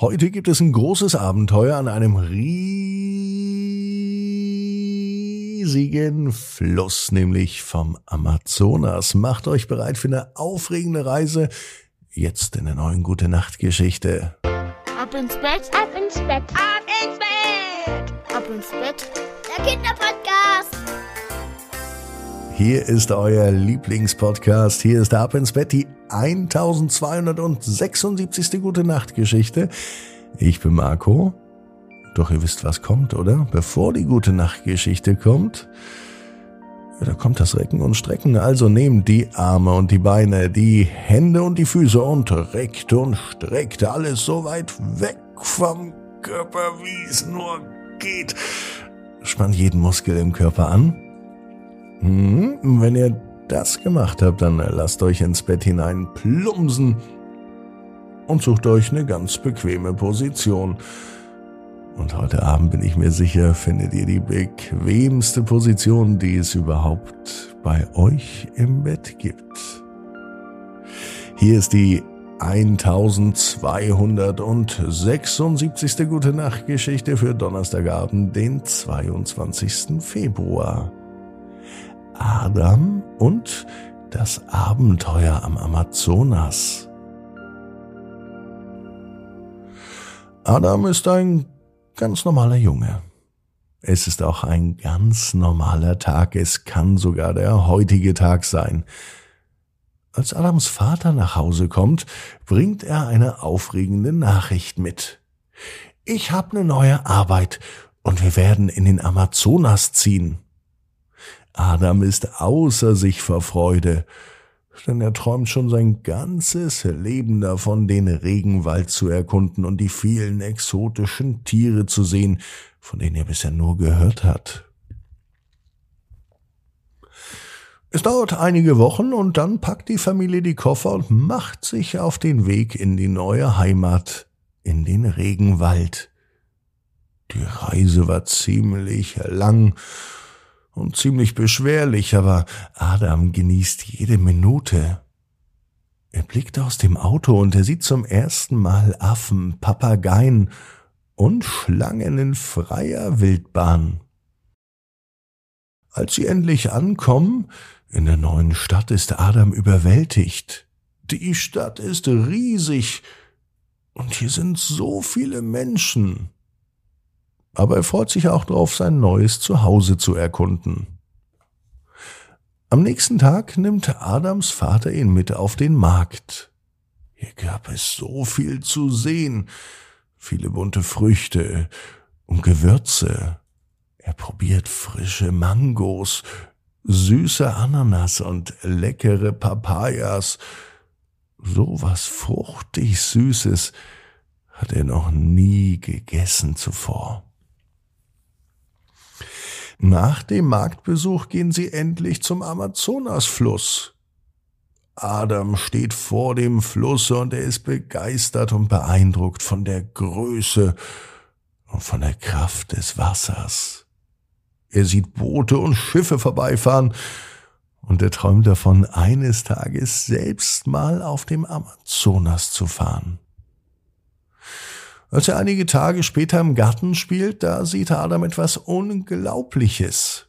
Heute gibt es ein großes Abenteuer an einem riesigen Fluss, nämlich vom Amazonas. Macht euch bereit für eine aufregende Reise. Jetzt in der neuen Gute Nacht Geschichte. Ab ins Bett, Ab ins Bett, ab ins Bett, ab ins Bett. der Kinderpodcast. Hier ist euer Lieblingspodcast. Hier ist Ab ins Bett, die 1276. Gute Nacht Geschichte. Ich bin Marco. Doch ihr wisst, was kommt, oder? Bevor die Gute Nacht Geschichte kommt, da kommt das Recken und Strecken. Also nehmt die Arme und die Beine, die Hände und die Füße und reckt und streckt alles so weit weg vom Körper, wie es nur geht. Spannt jeden Muskel im Körper an. Hm, wenn ihr das gemacht habt, dann lasst euch ins Bett hinein plumpsen und sucht euch eine ganz bequeme Position. Und heute Abend bin ich mir sicher, findet ihr die bequemste Position, die es überhaupt bei euch im Bett gibt. Hier ist die 1276. Gute Nacht Geschichte für Donnerstagabend, den 22. Februar. Adam und das Abenteuer am Amazonas. Adam ist ein ganz normaler Junge. Es ist auch ein ganz normaler Tag, es kann sogar der heutige Tag sein. Als Adams Vater nach Hause kommt, bringt er eine aufregende Nachricht mit. Ich habe eine neue Arbeit und wir werden in den Amazonas ziehen. Adam ist außer sich vor Freude, denn er träumt schon sein ganzes Leben davon, den Regenwald zu erkunden und die vielen exotischen Tiere zu sehen, von denen er bisher nur gehört hat. Es dauert einige Wochen und dann packt die Familie die Koffer und macht sich auf den Weg in die neue Heimat, in den Regenwald. Die Reise war ziemlich lang und ziemlich beschwerlich, aber Adam genießt jede Minute. Er blickt aus dem Auto und er sieht zum ersten Mal Affen, Papageien und Schlangen in freier Wildbahn. Als sie endlich ankommen, in der neuen Stadt ist Adam überwältigt. Die Stadt ist riesig und hier sind so viele Menschen aber er freut sich auch darauf, sein neues Zuhause zu erkunden. Am nächsten Tag nimmt Adams Vater ihn mit auf den Markt. Hier gab es so viel zu sehen, viele bunte Früchte und Gewürze. Er probiert frische Mangos, süße Ananas und leckere Papayas. So was fruchtig Süßes hat er noch nie gegessen zuvor. Nach dem Marktbesuch gehen sie endlich zum Amazonasfluss. Adam steht vor dem Fluss und er ist begeistert und beeindruckt von der Größe und von der Kraft des Wassers. Er sieht Boote und Schiffe vorbeifahren und er träumt davon, eines Tages selbst mal auf dem Amazonas zu fahren. Als er einige Tage später im Garten spielt, da sieht Adam etwas Unglaubliches.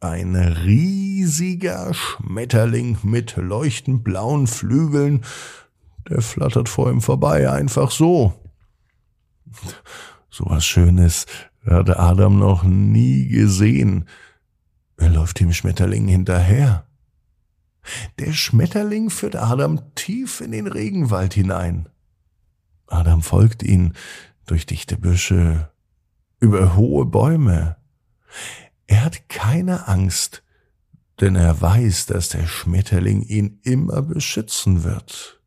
Ein riesiger Schmetterling mit leuchtend blauen Flügeln, der flattert vor ihm vorbei, einfach so. So was Schönes hatte Adam noch nie gesehen. Er läuft dem Schmetterling hinterher. Der Schmetterling führt Adam tief in den Regenwald hinein. Adam folgt ihn durch dichte Büsche, über hohe Bäume. Er hat keine Angst, denn er weiß, dass der Schmetterling ihn immer beschützen wird.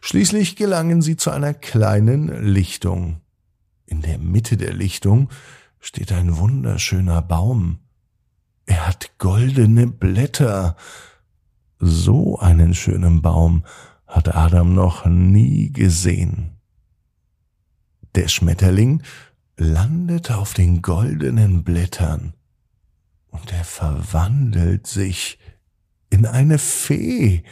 Schließlich gelangen sie zu einer kleinen Lichtung. In der Mitte der Lichtung steht ein wunderschöner Baum. Er hat goldene Blätter. So einen schönen Baum hat Adam noch nie gesehen. Der Schmetterling landet auf den goldenen Blättern und er verwandelt sich in eine Fee.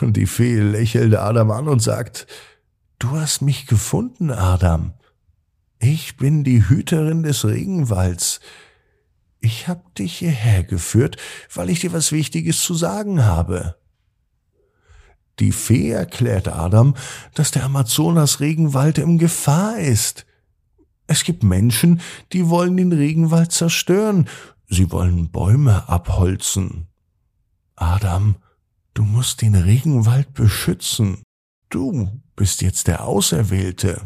Und die Fee lächelt Adam an und sagt, Du hast mich gefunden, Adam. Ich bin die Hüterin des Regenwalds. Ich hab dich hierher geführt, weil ich dir was Wichtiges zu sagen habe. Die Fee erklärt Adam, dass der Amazonas-Regenwald in Gefahr ist. Es gibt Menschen, die wollen den Regenwald zerstören. Sie wollen Bäume abholzen. Adam, du musst den Regenwald beschützen. Du bist jetzt der Auserwählte.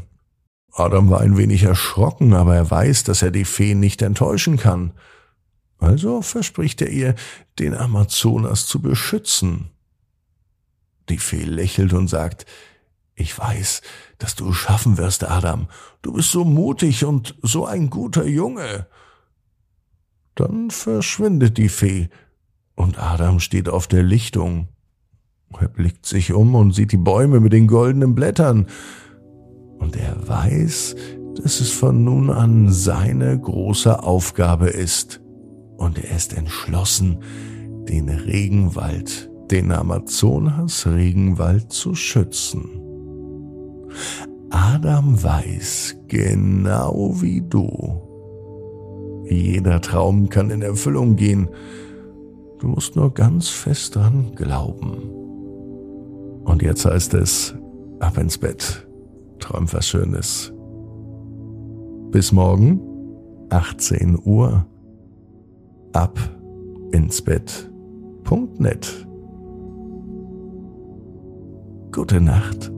Adam war ein wenig erschrocken, aber er weiß, dass er die Fee nicht enttäuschen kann. Also verspricht er ihr, den Amazonas zu beschützen. Die Fee lächelt und sagt, ich weiß, dass du es schaffen wirst, Adam. Du bist so mutig und so ein guter Junge. Dann verschwindet die Fee und Adam steht auf der Lichtung. Er blickt sich um und sieht die Bäume mit den goldenen Blättern. Und er weiß, dass es von nun an seine große Aufgabe ist. Und er ist entschlossen, den Regenwald, den Amazonas-Regenwald zu schützen. Adam weiß, genau wie du, jeder Traum kann in Erfüllung gehen. Du musst nur ganz fest dran glauben. Und jetzt heißt es, ab ins Bett. Träum was Schönes. Bis morgen, 18 Uhr. Ab ins Bett.net. Gute Nacht.